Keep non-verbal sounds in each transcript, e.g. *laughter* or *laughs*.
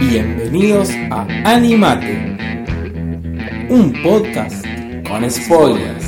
Bienvenidos a Animate, un podcast con spoilers.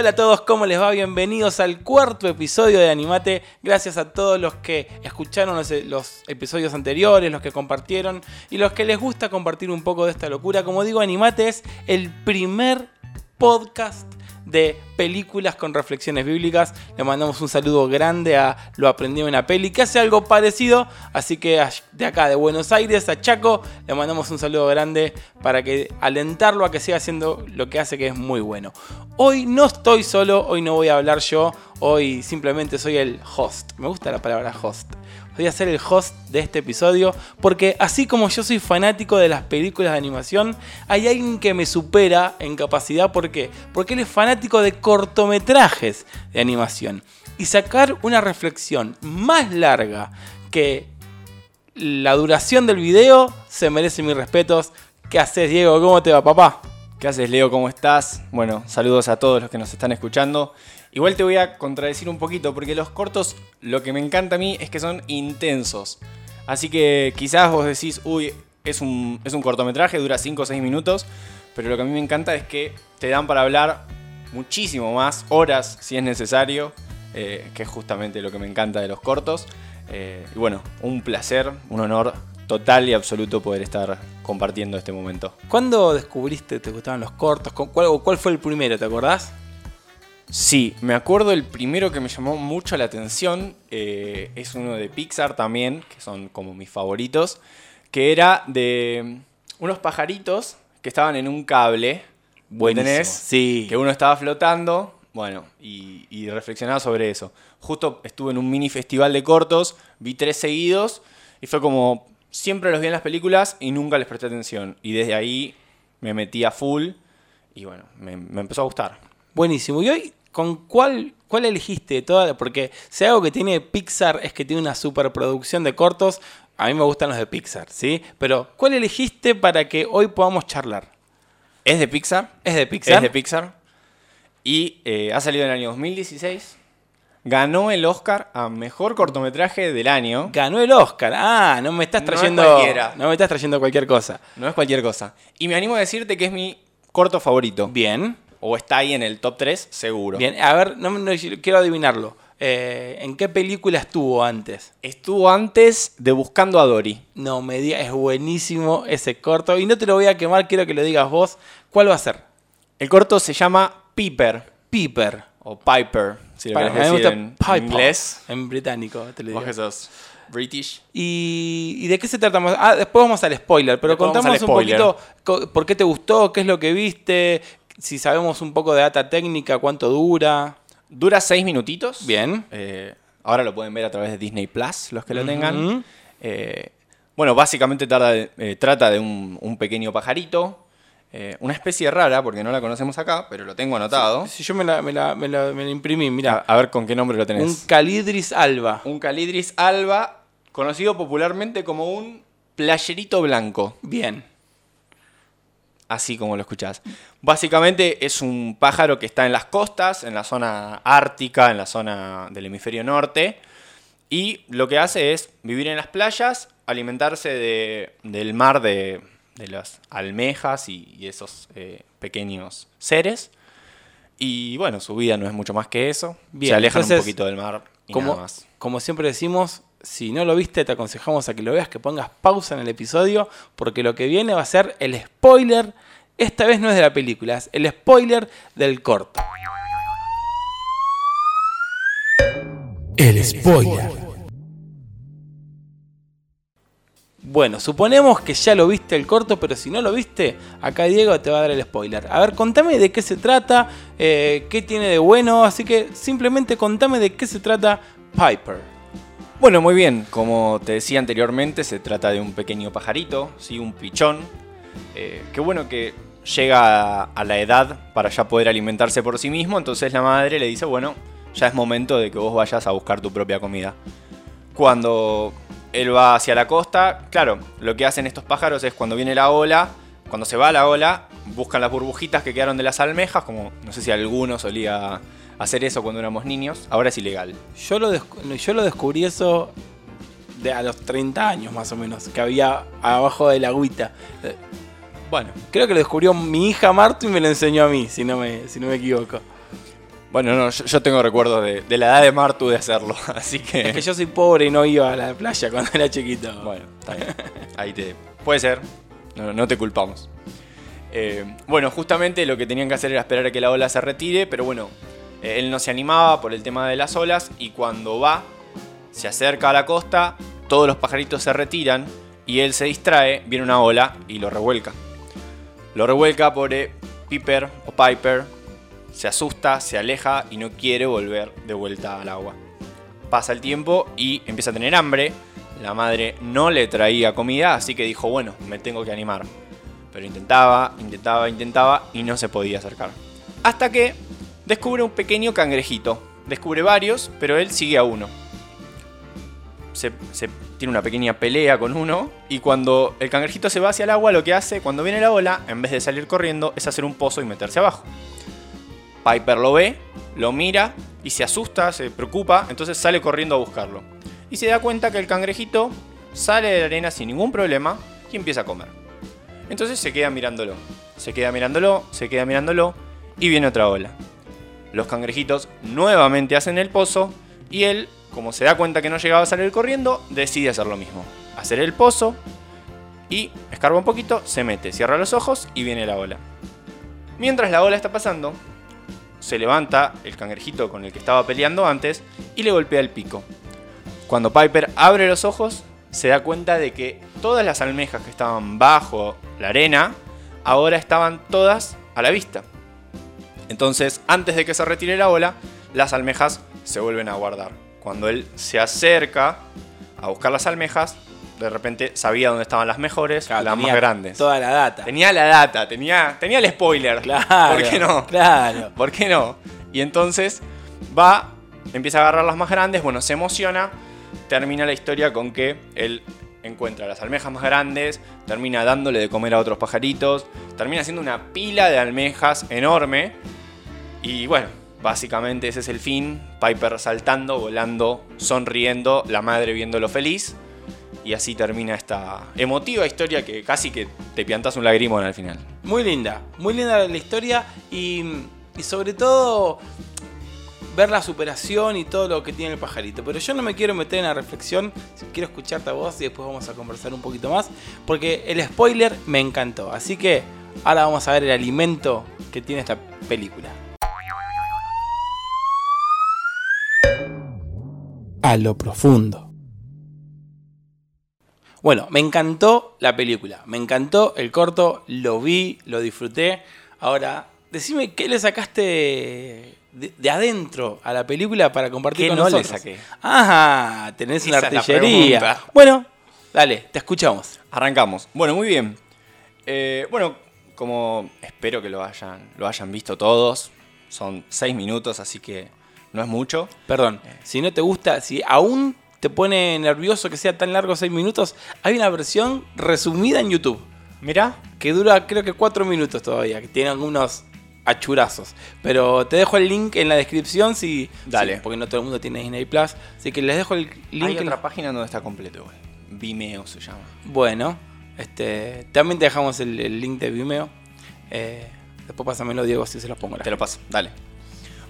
Hola a todos, ¿cómo les va? Bienvenidos al cuarto episodio de Animate. Gracias a todos los que escucharon los, episodios anteriores, los que compartieron y los que les gusta compartir un poco de esta locura. Como digo, Animate es el primer podcast de películas con reflexiones bíblicas. Le mandamos un saludo grande a Lo Aprendí en una peli, que hace algo parecido. Así que de acá, de Buenos Aires, a Chaco, le mandamos un saludo grande para que alentarlo a que siga haciendo lo que hace, que es muy bueno. Hoy no estoy solo, hoy no voy a hablar yo, hoy simplemente soy el host. Me gusta la palabra host voy a ser el host de este episodio porque así como yo soy fanático de las películas de animación, hay alguien que me supera en capacidad. ¿Por qué? Porque él es fanático de cortometrajes de animación. Y sacar una reflexión más larga que la duración del video se merece mis respetos. ¿Qué haces, Diego? ¿Cómo te va, papá? ¿Qué haces, Leo? ¿Cómo estás? Bueno, saludos a todos los que nos están escuchando. Igual te voy a contradecir un poquito, porque los cortos, lo que me encanta a mí es que son intensos. Así que quizás vos decís, uy, es un, es un cortometraje, dura 5 o 6 minutos, pero lo que a mí me encanta es que te dan para hablar muchísimo más, horas si es necesario, eh, que es justamente lo que me encanta de los cortos. Eh, y bueno, un placer, un honor total y absoluto poder estar compartiendo este momento. ¿Cuándo descubriste que te gustaban los cortos? ¿Cuál, ¿Cuál fue el primero, te acordás? Sí, me acuerdo el primero que me llamó mucho la atención, eh, es uno de Pixar también, que son como mis favoritos, que era de unos pajaritos que estaban en un cable. Buenísimo. Sí. Que uno estaba flotando, bueno, y, reflexionaba sobre eso. Justo estuve en un mini festival de cortos, vi tres seguidos, y fue como, siempre los vi en las películas y nunca les presté atención. Y desde ahí me metí a full, y bueno, me, me empezó a gustar. Buenísimo. Y hoy ¿Con cuál, cuál elegiste toda? Porque si algo que tiene Pixar es que tiene una superproducción de cortos, a mí me gustan los de Pixar, ¿sí? Pero ¿cuál elegiste para que hoy podamos charlar? ¿Es de Pixar? Es de Pixar. Es de Pixar. Y eh, ha salido en el año 2016. Ganó el Oscar a mejor cortometraje del año. Ganó el Oscar. Ah, no me estás trayendo. No, no me estás trayendo cualquier cosa. No es cualquier cosa. Y me animo a decirte que es mi corto favorito. Bien o está ahí en el top 3, seguro. Bien, a ver, no, quiero adivinarlo. Eh, ¿En qué película estuvo antes? Estuvo antes de Buscando a Dory. No, me digas, es buenísimo ese corto. Y no te lo voy a quemar, quiero que lo digas vos. ¿Cuál va a ser? El corto se llama Piper. Piper. O Piper, si lo decir en, inglés. En británico, te lo digo. Vos British. ¿Y, de qué se trata? Ah, después vamos al spoiler, pero contamos un poquito por qué te gustó, qué es lo que viste, si sabemos un poco de data técnica, cuánto dura. Dura seis minutitos. Bien. Eh, ahora lo pueden ver a través de Disney Plus, los que lo tengan. Eh, bueno, básicamente eh, trata de un, pequeño pajarito. una especie rara, porque no la conocemos acá, pero lo tengo anotado. Si, yo me la, imprimí, mira. A, ver con qué nombre lo tenés. Un Calidris alba. Un Calidris alba, conocido popularmente como un playerito blanco. Bien así como lo escuchás. Básicamente es un pájaro que está en las costas, en la zona ártica, en la zona del hemisferio norte, y lo que hace es vivir en las playas, alimentarse del mar de, las almejas y, esos eh, pequeños seres. Y bueno, su vida no es mucho más que eso. Se alejan un poquito del mar y como, nada más. Como siempre decimos, si no lo viste, te aconsejamos a que lo veas, que pongas pausa en el episodio, porque lo que viene va a ser el spoiler. Esta vez no es de la película, es el spoiler del corto. El spoiler. Bueno, suponemos que ya lo viste el corto, pero si no lo viste, acá Diego te va a dar el spoiler. A ver, contame de qué se trata, eh, qué tiene de bueno, así que simplemente contame de qué se trata Piper. Bueno, muy bien. Como te decía anteriormente, se trata de un pequeño pajarito, ¿sí? un pichón. Eh, qué bueno que llega a la edad para ya poder alimentarse por sí mismo. Entonces la madre le dice, bueno, ya es momento de que vos vayas a buscar tu propia comida. Cuando él va hacia la costa, claro, lo que hacen estos pájaros es cuando viene la ola, cuando se va la ola, buscan las burbujitas que quedaron de las almejas, como no sé si alguno solía hacer eso cuando éramos niños, ahora es ilegal. Yo lo, yo lo descubrí eso de a los 30 años más o menos, que había abajo de la agüita. Bueno, Creo que lo descubrió mi hija Martu y me lo enseñó a mí, si no me, si no me equivoco. bueno, no, yo, yo tengo recuerdos de, de la edad de Martu de hacerlo, *laughs* así que... Es que yo soy pobre y no iba a la playa cuando era chiquito. Bueno, está bien. Ahí te... Puede ser, no, no te culpamos. Eh, bueno, justamente lo que tenían que hacer era esperar a que la ola se retire, pero bueno, él no se animaba por el tema de las olas y cuando va, se acerca a la costa, todos los pajaritos se retiran y él se distrae, viene una ola y lo revuelca. Lo revuelca por Piper o Piper, se asusta, se aleja y no quiere volver de vuelta al agua. Pasa el tiempo y empieza a tener hambre. La madre no le traía comida, así que dijo, bueno, me tengo que animar. Pero intentaba, intentaba, intentaba y no se podía acercar. Hasta que descubre un pequeño cangrejito. Descubre varios, pero él sigue a uno. Se, tiene una pequeña pelea con uno y cuando el cangrejito se va hacia el agua, lo que hace cuando viene la ola, en vez de salir corriendo, es hacer un pozo y meterse abajo. Piper lo ve, lo mira y se asusta, se preocupa, entonces sale corriendo a buscarlo. Y se da cuenta que el cangrejito sale de la arena sin ningún problema y empieza a comer. Entonces se queda mirándolo, se queda mirándolo, se queda mirándolo y viene otra ola. Los cangrejitos nuevamente hacen el pozo y él, como se da cuenta que no llegaba a salir corriendo, decide hacer lo mismo. Hacer el pozo y escarba un poquito, se mete, cierra los ojos y viene la ola. Mientras la ola está pasando, se levanta el cangrejito con el que estaba peleando antes y le golpea el pico. Cuando Piper abre los ojos, se da cuenta de que todas las almejas que estaban bajo la arena ahora estaban todas a la vista. Entonces, antes de que se retire la ola, las almejas se vuelven a guardar. Cuando él se acerca a buscar las almejas, de repente sabía dónde estaban las mejores, Claro, las más grandes. Toda la data. Tenía la data, tenía, tenía el spoiler. Claro. ¿Por qué no? Claro. *laughs* ¿Por qué no? Y entonces va, empieza a agarrar las más grandes, bueno, se emociona, termina la historia con que él encuentra las almejas más grandes, termina dándole de comer a otros pajaritos, termina haciendo una pila de almejas enorme y bueno, básicamente ese es el fin, Piper saltando, volando, sonriendo, la madre viéndolo feliz. Y así termina esta emotiva historia que casi que te piantas un lagrimón al final. Muy linda, muy linda la historia y, y sobre todo ver la superación y todo lo que tiene el pajarito. Pero yo no me quiero meter en la reflexión, quiero escucharte a vos y después vamos a conversar un poquito más, porque el spoiler me encantó. Así que ahora vamos a ver el alimento que tiene esta película. A lo profundo. Bueno, me encantó la película, me encantó el corto, lo vi, lo disfruté. Ahora, decime qué le sacaste de, de adentro a la película para compartir ¿Qué con no le nosotros. saqué? Ajá, tenés una Esa es la artillería. pregunta. bueno, dale, te escuchamos. Arrancamos. Bueno, muy bien. Eh, bueno, como espero que lo hayan, lo hayan visto todos, son seis minutos, así que no es mucho. Perdón, si no te gusta, si aún te pone nervioso que sea tan largo 6 minutos, hay una versión resumida en YouTube. Mirá, que dura creo que 4 minutos todavía, que tiene algunos achurazos. Pero te dejo el link en la descripción si... Dale. si- porque no todo el mundo tiene Disney Plus. Así que les dejo el link hay en otra la- página donde está completo igual. Vimeo se llama. Bueno, este, también te dejamos el, el link de Vimeo. Eh, después pásamelo, Diego, si se los pongo. Te lo paso, dale.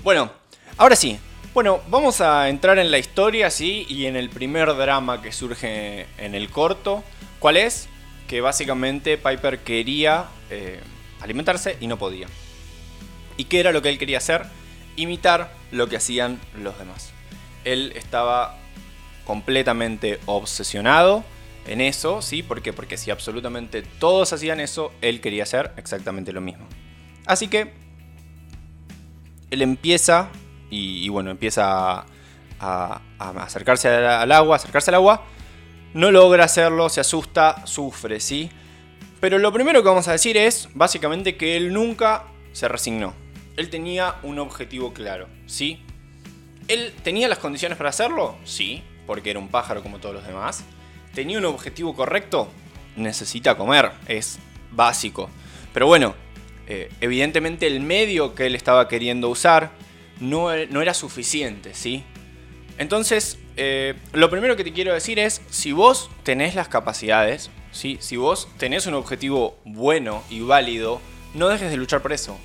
Bueno, ahora sí. Bueno, vamos a entrar en la historia, sí, y en el primer drama que surge en el corto. ¿Cuál es? Que básicamente Piper quería eh, alimentarse y no podía. ¿Y qué era lo que él quería hacer? Imitar lo que hacían los demás. Él estaba completamente obsesionado en eso, ¿sí? Porque si absolutamente todos hacían eso, él quería hacer exactamente lo mismo. Así que él empieza y, bueno, empieza a, acercarse al, al agua, acercarse al agua. No logra hacerlo, se asusta, sufre, ¿sí? Pero lo primero que vamos a decir es básicamente que él nunca se resignó. Él tenía un objetivo claro, ¿sí? ¿Él tenía las condiciones para hacerlo? Sí, porque era un pájaro como todos los demás. ¿Tenía un objetivo correcto? Necesita comer, es básico. Pero bueno, eh, evidentemente el medio que él estaba queriendo usar no, era suficiente, ¿sí? Entonces, eh, lo primero que te quiero decir es, si vos tenés las capacidades, ¿sí? si vos tenés un objetivo bueno y válido, no dejes de luchar por eso.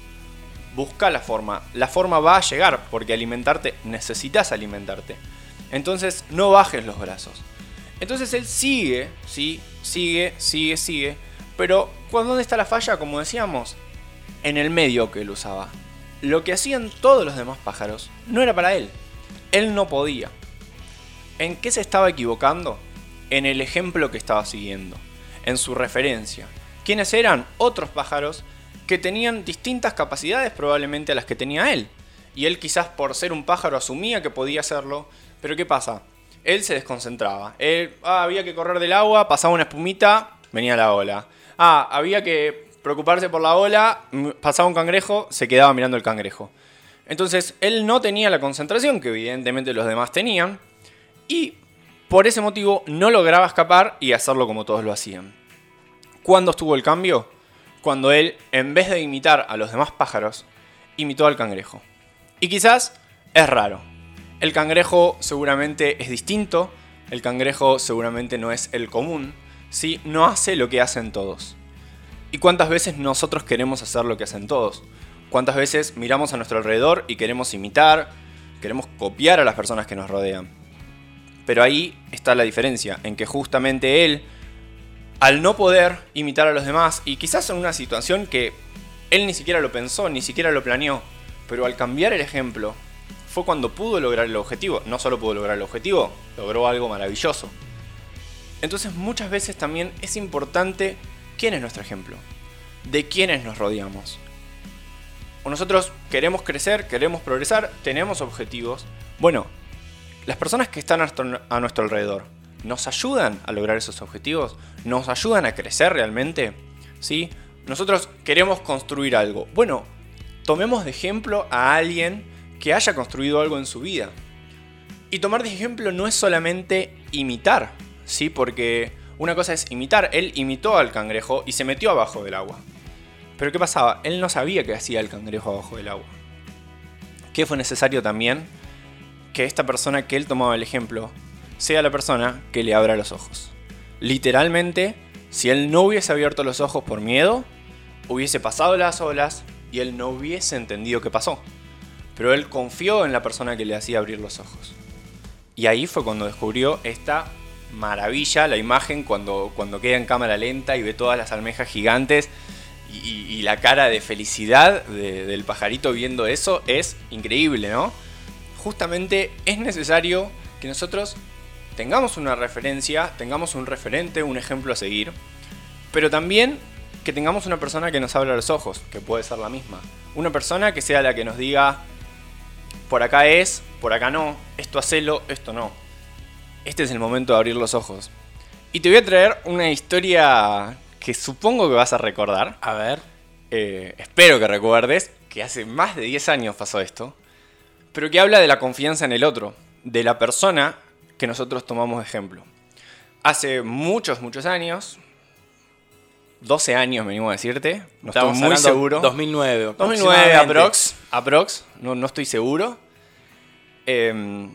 Busca la forma. La forma va a llegar, porque alimentarte, necesitas alimentarte. Entonces, no bajes los brazos. Entonces él sigue, ¿sí? Sigue, sigue, sigue. Pero, ¿cuándo- ¿dónde está la falla? Como decíamos, en el medio que él usaba. Lo que hacían todos los demás pájaros no era para él. Él no podía. ¿En qué se estaba equivocando? En el ejemplo que estaba siguiendo, en su referencia. ¿Quiénes eran? Otros pájaros que tenían distintas capacidades probablemente a las que tenía él. Y él quizás por ser un pájaro asumía que podía hacerlo, pero ¿qué pasa? Él se desconcentraba. Él, ah, había que correr del agua, pasaba una espumita, venía la ola. Ah, había que preocuparse por la ola, pasaba un cangrejo, se quedaba mirando el cangrejo. Entonces, él no tenía la concentración que evidentemente los demás tenían, y por ese motivo no lograba escapar y hacerlo como todos lo hacían. ¿Cuándo estuvo el cambio? Cuando él, en vez de imitar a los demás pájaros, imitó al cangrejo. Y quizás es raro. El cangrejo seguramente es distinto, el cangrejo seguramente no es el común, ¿sí? no hace lo que hacen todos. ¿Y cuántas veces nosotros queremos hacer lo que hacen todos? ¿Cuántas veces miramos a nuestro alrededor y queremos imitar, queremos copiar a las personas que nos rodean? Pero ahí está la diferencia, en que justamente él, al no poder imitar a los demás, y quizás en una situación que él ni siquiera lo pensó, ni siquiera lo planeó, pero al cambiar el ejemplo, fue cuando pudo lograr el objetivo. No solo pudo lograr el objetivo, logró algo maravilloso. Entonces muchas veces también es importante quién es nuestro ejemplo, de quiénes nos rodeamos. Nosotros queremos crecer, queremos progresar, tenemos objetivos. Bueno, las personas que están a nuestro, a nuestro alrededor nos ayudan a lograr esos objetivos, nos ayudan a crecer realmente, ¿sí? Nosotros queremos construir algo. Bueno, tomemos de ejemplo a alguien que haya construido algo en su vida. Y tomar de ejemplo no es solamente imitar, ¿sí? Porque una cosa es imitar, él imitó al cangrejo y se metió abajo del agua. Pero ¿qué pasaba? Él no sabía que hacía el cangrejo abajo del agua. ¿Qué fue necesario también? Que esta persona que él tomaba el ejemplo sea la persona que le abra los ojos. Literalmente, si él no hubiese abierto los ojos por miedo, hubiese pasado las olas y él no hubiese entendido qué pasó. Pero él confió en la persona que le hacía abrir los ojos. Y ahí fue cuando descubrió esta maravilla, la imagen cuando, cuando queda en cámara lenta y ve todas las almejas gigantes y, la cara de felicidad de- del pajarito viendo eso es increíble, ¿no? Justamente es necesario que nosotros tengamos una referencia, tengamos un referente, un ejemplo a seguir, pero también que tengamos una persona que nos abra los ojos, que puede ser la misma. Una persona que sea la que nos diga, por acá es, por acá no, esto hacelo, esto no. Este es el momento de abrir los ojos. Y te voy a traer una historia que supongo que vas a recordar. A ver. Eh, espero que recuerdes que hace más de 10 años pasó esto. Pero que habla de la confianza en el otro, de la persona que nosotros tomamos de ejemplo. Hace muchos, muchos años, 12 años me animo a decirte, no estoy Estamos muy hablando seguro. 2009. 2009 aproximadamente. aprox, aprox, no, no estoy seguro. Eh,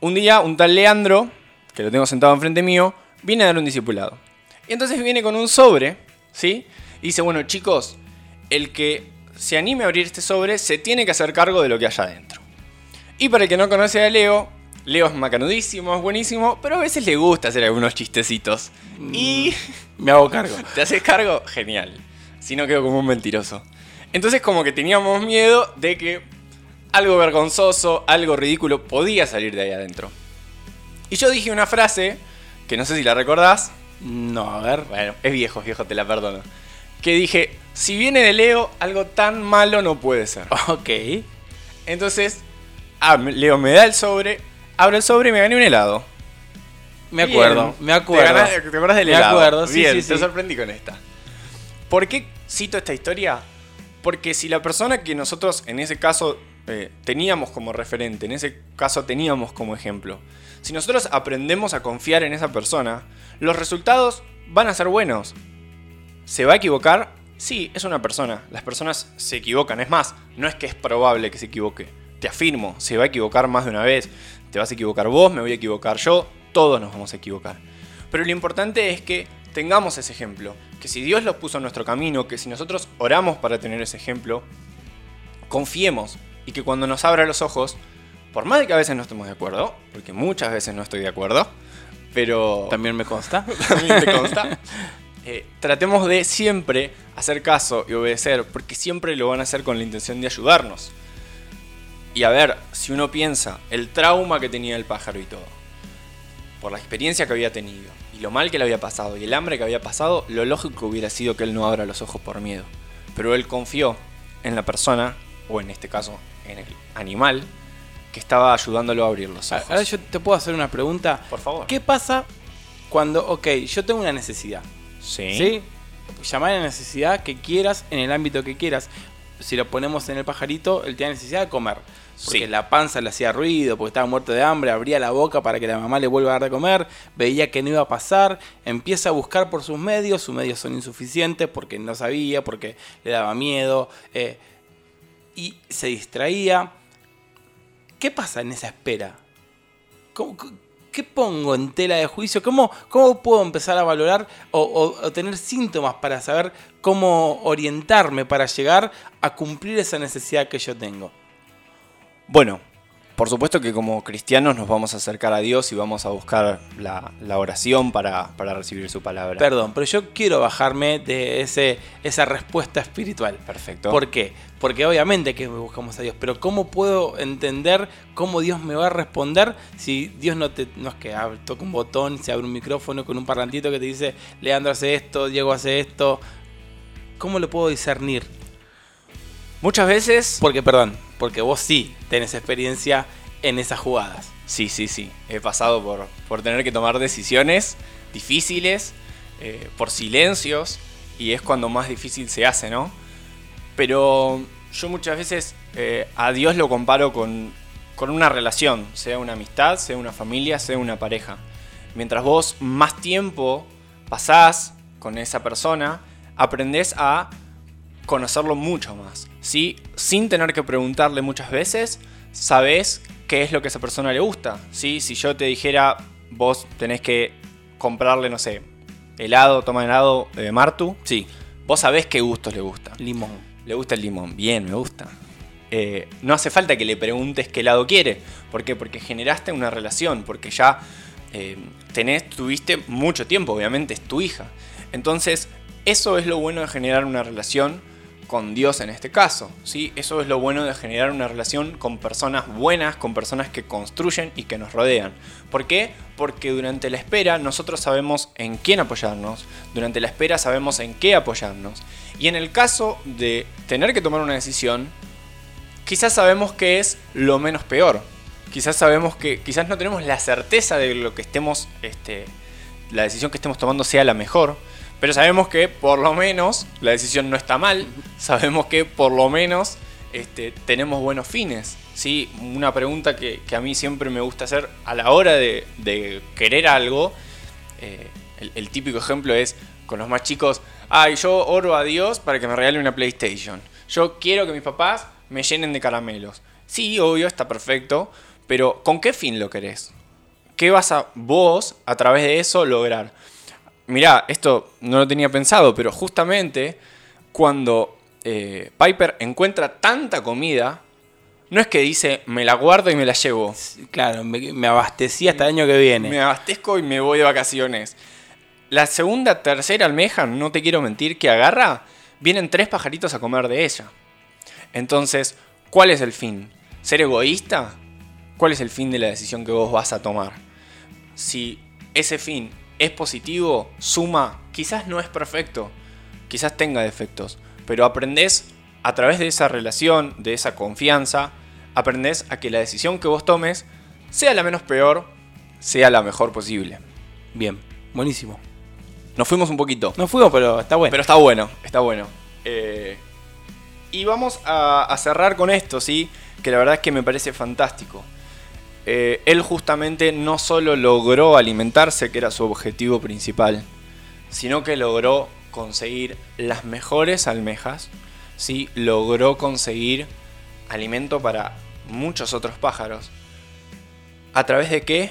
un día un tal Leandro, que lo tengo sentado enfrente mío, viene a dar un discipulado. Y entonces viene con un sobre, ¿sí? Y dice, bueno chicos, el que se anime a abrir este sobre se tiene que hacer cargo de lo que haya adentro. Y para el que no conoce a Leo, Leo es macanudísimo, es buenísimo, pero a veces le gusta hacer algunos chistecitos. Y... Me hago cargo. *laughs* ¿Te haces cargo? Genial. Si no quedo como un mentiroso. Entonces como que teníamos miedo de que algo vergonzoso, algo ridículo podía salir de ahí adentro. Y yo dije una frase, que no sé si la recordás. No, a ver. Bueno, es viejo, viejo, te la perdono. Que dije, si viene de Leo, algo tan malo no puede ser. *laughs* Ok. Entonces, ah, me- Leo me da el sobre, abro el sobre y me gané un helado. Me acuerdo, Bien. me acuerdo. ¿Te, ganas- te acuerdas del Me helado? acuerdo, sí, Bien, sí, te sorprendí con esta. ¿Por qué cito esta historia? Porque si la persona que nosotros en ese caso eh, teníamos como referente, en ese caso teníamos como ejemplo, si nosotros aprendemos a confiar en esa persona, los resultados van a ser buenos. ¿Se va a equivocar? Sí, es una persona. Las personas se equivocan. Es más, no es que es probable que se equivoque. Te afirmo, se va a equivocar más de una vez. Te vas a equivocar vos, me voy a equivocar yo, todos nos vamos a equivocar. Pero lo importante es que tengamos ese ejemplo. Que si Dios lo puso en nuestro camino, que si nosotros oramos para tener ese ejemplo, confiemos y que cuando nos abra los ojos, por más de que a veces no estemos de acuerdo, porque muchas veces no estoy de acuerdo, pero... También me consta. *laughs* También te consta. Eh, tratemos de siempre hacer caso y obedecer, porque siempre lo van a hacer con la intención de ayudarnos. Y a ver, si uno piensa el trauma que tenía el pájaro y todo, por la experiencia que había tenido, y lo mal que le había pasado, y el hambre que había pasado, lo lógico hubiera sido que él no abra los ojos por miedo. Pero él confió en la persona, o en este caso en el animal, que estaba ayudándolo a abrir los ojos. Ahora yo te puedo hacer una pregunta. Por favor. ¿Qué pasa cuando, ok, yo tengo una necesidad? Sí. ¿Sí? Llamar a la necesidad que quieras en el ámbito que quieras. Si lo ponemos en el pajarito, él tiene necesidad de comer. Porque Sí. la panza le hacía ruido, porque estaba muerto de hambre, abría la boca para que la mamá le vuelva a dar de comer, veía que no iba a pasar, empieza a buscar por sus medios, sus medios son insuficientes porque no sabía, porque le daba miedo, eh, y se distraía. ¿Qué pasa en esa espera? ¿Cómo- ¿Qué pongo en tela de juicio? ¿Cómo, cómo puedo empezar a valorar o tener síntomas para saber cómo orientarme para llegar a cumplir esa necesidad que yo tengo? Bueno, por supuesto que como cristianos nos vamos a acercar a Dios y vamos a buscar la, la oración para, para recibir su palabra. Perdón, pero yo quiero bajarme de ese, esa respuesta espiritual. Perfecto. ¿Por qué? Porque obviamente que buscamos a Dios, pero ¿cómo puedo entender cómo Dios me va a responder si Dios no, te, no es que abre- toca un botón, se abre un micrófono con un parlantito que te dice, Leandro hace esto, Diego hace esto? ¿Cómo lo puedo discernir? Muchas veces... Porque, perdón, porque vos sí tenés experiencia en esas jugadas. Sí, sí, sí. He pasado por, por tener que tomar decisiones difíciles, eh, por silencios, y es cuando más difícil se hace, ¿no? Pero yo muchas veces eh, a Dios lo comparo con, con una relación, sea una amistad, sea una familia, sea una pareja. Mientras vos más tiempo pasás con esa persona, aprendés a conocerlo mucho más. ¿Sí? Sin tener que preguntarle muchas veces, sabes qué es lo que a esa persona le gusta. ¿sí? Si yo te dijera, vos tenés que comprarle, no sé, helado, toma helado de Martu, Sí, vos sabés qué gustos le gusta. limón. Le gusta el limón, bien, me gusta. Eh, no hace falta que le preguntes qué helado quiere. ¿Por qué? Porque generaste una relación, porque ya eh, tenés, tuviste mucho tiempo, obviamente es tu hija. Entonces, eso es lo bueno de generar una relación con Dios en este caso. ¿sí? Eso es lo bueno de generar una relación con personas buenas, con personas que construyen y que nos rodean. ¿Por qué? Porque durante la espera nosotros sabemos en quién apoyarnos, durante la espera sabemos en qué apoyarnos. Y en el caso de tener que tomar una decisión, quizás sabemos que es lo menos peor. Quizás sabemos que quizás no tenemos la certeza de lo que estemos, este, la decisión que estemos tomando sea la mejor. Pero sabemos que por lo menos la decisión no está mal. Sabemos que por lo menos este, tenemos buenos fines. ¿sí? Una pregunta que, que a mí siempre me gusta hacer a la hora de, de querer algo. eh, el, el típico ejemplo es con los más chicos. Ay, yo oro a Dios para que me regale una PlayStation. Yo quiero que mis papás me llenen de caramelos. Sí, obvio, está perfecto. Pero ¿con qué fin lo querés? ¿Qué vas a vos a través de eso lograr? Mirá, esto no lo tenía pensado, pero justamente cuando eh, Piper encuentra tanta comida, no es que dice, me la guardo y me la llevo. Claro, me, me abastecí hasta el año que viene. Me abastezco y me voy de vacaciones. La segunda, tercera almeja, no te quiero mentir, que agarra, vienen tres pajaritos a comer de ella. Entonces, ¿cuál es el fin? ¿Ser egoísta? ¿Cuál es el fin de la decisión que vos vas a tomar? Si ese fin es positivo, suma, quizás no es perfecto, quizás tenga defectos, pero aprendés a través de esa relación, de esa confianza, aprendés a que la decisión que vos tomes sea la menos peor, sea la mejor posible. Bien, buenísimo. Nos fuimos un poquito, No fuimos, pero está bueno. pero está bueno, está bueno. Eh, y vamos a, a cerrar con esto, ¿sí? Que la verdad es que me parece fantástico. Eh, él justamente no solo logró alimentarse, que era su objetivo principal, sino que logró conseguir las mejores almejas, ¿sí? logró conseguir alimento para muchos otros pájaros. ¿A través de qué?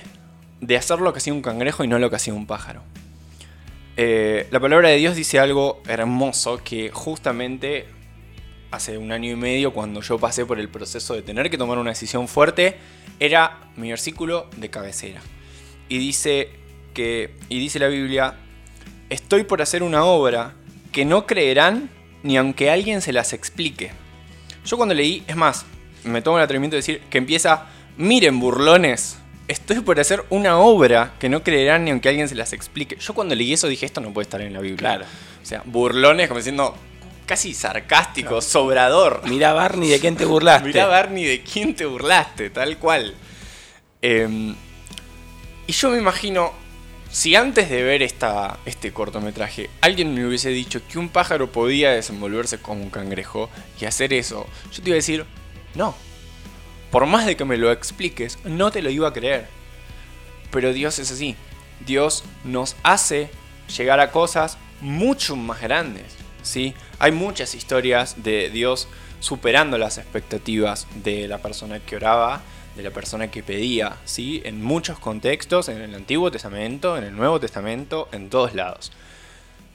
De hacer lo que hacía un cangrejo y no lo que hacía un pájaro. Eh, la palabra de Dios dice algo hermoso que justamente hace un año y medio cuando yo pasé por el proceso de tener que tomar una decisión fuerte, era mi versículo de cabecera. Y dice que y dice la Biblia, estoy por hacer una obra que no creerán ni aunque alguien se las explique. Yo cuando leí, es más, me tomo el atrevimiento de decir que empieza, miren burlones, estoy por hacer una obra que no creerán ni aunque alguien se las explique. Yo cuando leí eso dije, esto no puede estar en la Biblia. Claro. O sea, burlones como diciendo casi sarcástico, sobrador. Mira Barney, ¿de quién te *laughs* burlaste? Mira Barney, ¿de quién te burlaste? Tal cual. Em, y yo me imagino, si antes de ver esta, este cortometraje alguien me hubiese dicho que un pájaro podía desenvolverse como un cangrejo y hacer eso, yo te iba a decir, no. Por más de que me lo expliques, no te lo iba a creer. Pero Dios es así. Dios nos hace llegar a cosas mucho más grandes. ¿Sí? Hay muchas historias de Dios superando las expectativas de la persona que oraba, de la persona que pedía, ¿sí? en muchos contextos, en el Antiguo Testamento, en el Nuevo Testamento, en todos lados.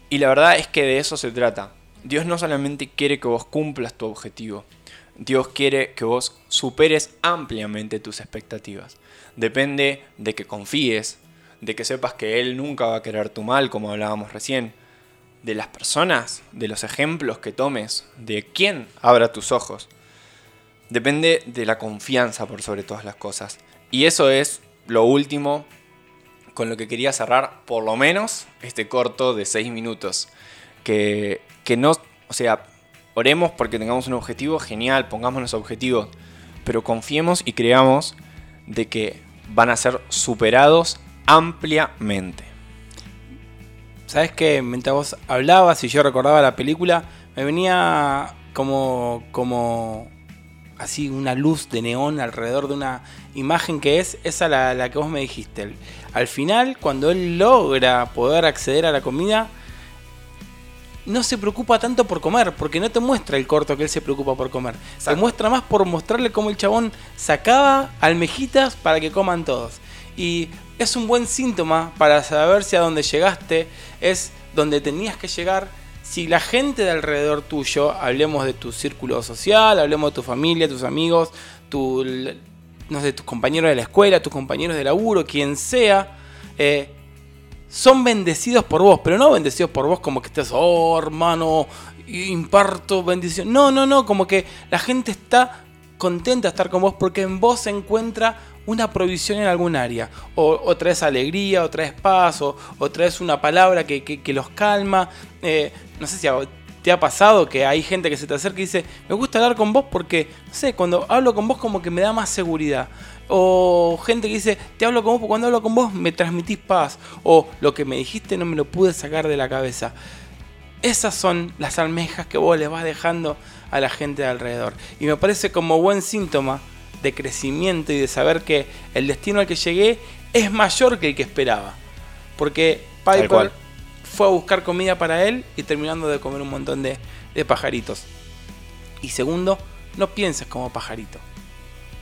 Y la verdad es que de eso se trata. Dios no solamente quiere que vos cumplas tu objetivo, Dios quiere que vos superes ampliamente tus expectativas. Depende de que confíes, de que sepas que Él nunca va a querer tu mal, como hablábamos recién, de las personas, de los ejemplos que tomes, de quién abra tus ojos. Depende de la confianza por sobre todas las cosas. Y eso es lo último con lo que quería cerrar, por lo menos, este corto de 6 minutos. Que, que no, o sea, oremos porque tengamos un objetivo, genial, pongámonos objetivos, pero confiemos y creamos de que van a ser superados ampliamente. ¿Sabes qué? Mientras vos hablabas y yo recordaba la película, me venía como, como así una luz de neón alrededor de una imagen que es esa la, la que vos me dijiste. Al final, cuando él logra poder acceder a la comida, no se preocupa tanto por comer, porque no te muestra el corto que él se preocupa por comer. Se muestra más por mostrarle cómo el chabón sacaba almejitas para que coman todos. Y es un buen síntoma para saber si a donde llegaste es donde tenías que llegar. Si la gente de alrededor tuyo, hablemos de tu círculo social, hablemos de tu familia, tus amigos, tu, no sé, tus compañeros de la escuela, tus compañeros de laburo, quien sea, eh, son bendecidos por vos, pero no bendecidos por vos como que estés, oh hermano, imparto bendición. No, no, no, como que la gente está contenta de estar con vos porque en vos se encuentra una provisión en algún área. O, traes alegría, o traes paz, o, traes una palabra que, los calma. Eh, no sé si te ha pasado que hay gente que se te acerca y dice, me gusta hablar con vos porque, sé, cuando hablo con vos como que me da más seguridad. O gente que dice, te hablo con vos porque cuando hablo con vos me transmitís paz. O lo que me dijiste no me lo pude sacar de la cabeza. Esas son las almejas que vos le vas dejando a la gente de alrededor. Y me parece como buen síntoma de crecimiento y de saber que el destino al que llegué es mayor que el que esperaba. Porque Piper fue a buscar comida para él y terminando de comer un montón de, pajaritos. Y segundo, no pienses como pajarito.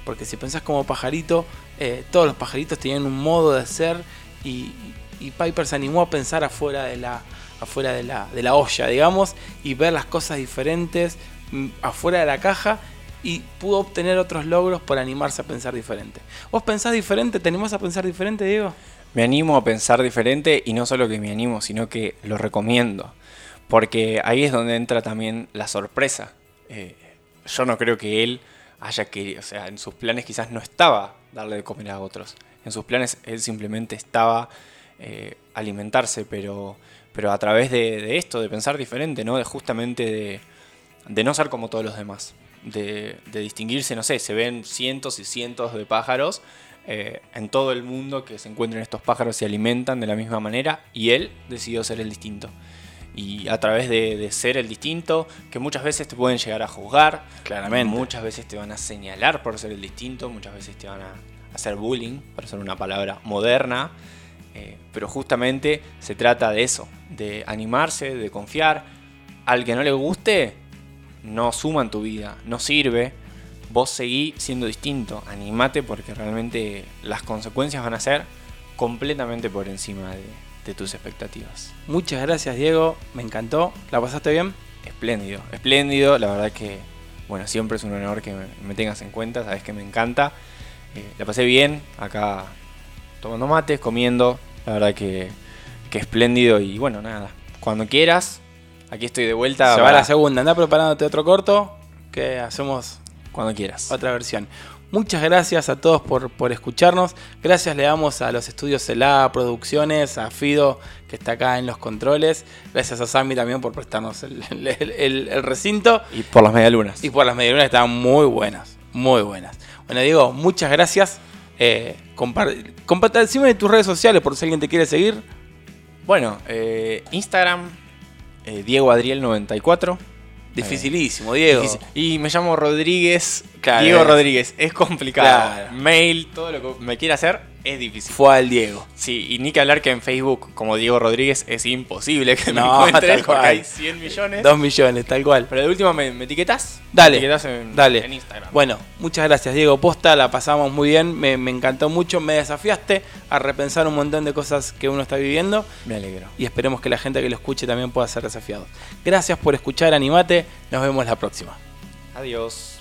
Porque si pensás como pajarito, eh, todos los pajaritos tenían un modo de ser y, y, Piper se animó a pensar afuera de la, afuera de la, de la olla, digamos, y ver las cosas diferentes mm, afuera de la caja y pudo obtener otros logros por animarse a pensar diferente. ¿Vos pensás diferente? ¿Te animás a pensar diferente, Diego? Me animo a pensar diferente y no solo que me animo, sino que lo recomiendo. Porque ahí es donde entra también la sorpresa. Eh, yo no creo que él haya que, o sea, en sus planes quizás no estaba darle de comer a otros. En sus planes él simplemente estaba eh, alimentarse, pero, pero a través de, esto, de pensar diferente, ¿no? De justamente de no ser como todos los demás de, distinguirse, no sé, se ven cientos y cientos de pájaros eh, en todo el mundo que se encuentran estos pájaros y se alimentan de la misma manera y él decidió ser el distinto. Y a través de, ser el distinto, que muchas veces te pueden llegar a juzgar, claramente. Muchas veces te van a señalar por ser el distinto, muchas veces te van a hacer bullying, para ser una palabra moderna. Eh, pero justamente se trata de eso, de animarse, de confiar. Al que no le guste, no suma en tu vida, no sirve. Vos seguí siendo distinto, animate porque realmente las consecuencias van a ser completamente por encima de, de tus expectativas. Muchas gracias Diego, me encantó. ¿La pasaste bien? Espléndido, espléndido, la verdad que, bueno, siempre es un honor que me, me tengas en cuenta, sabes que me encanta. Eh, la pasé bien, acá tomando mates, comiendo, la verdad que, que espléndido y bueno, nada, cuando quieras, aquí estoy de vuelta. Se va para- la segunda, anda preparándote otro corto que hacemos Cuando quieras. otra versión. Muchas gracias a todos por, por escucharnos. Gracias le damos a los estudios CELA Producciones, a Fido que está acá en los controles. Gracias a Sammy también por prestarnos el, el- el- el recinto. Y por las medialunas. Y por las medialunas estaban muy buenas, muy buenas. Bueno, Diego, muchas gracias. Eh, compar- comparte- decime de tus redes sociales por si alguien te quiere seguir. Bueno, eh, Instagram, eh, Diego Adriel 94. Dificilísimo, Diego. Difícil. Y me llamo Rodríguez. Claro, Diego Rodríguez. Es complicado. Claro. Mail, todo lo que me quiera hacer es difícil. Fue al Diego. Sí, y ni que hablar que en Facebook, como Diego Rodríguez, es imposible que me No, encuentres *laughs* porque hay 100 millones. Dos millones, tal cual. Pero de última, ¿me, me etiquetas? Dale, Me en, dale. en Instagram. Bueno, muchas gracias Diego Posta, la pasamos muy bien, me, me encantó mucho, me desafiaste a repensar un montón de cosas que uno está viviendo Me alegro. y esperemos que la gente que lo escuche también pueda ser desafiado. Gracias por escuchar, animate, nos vemos la próxima. Adiós.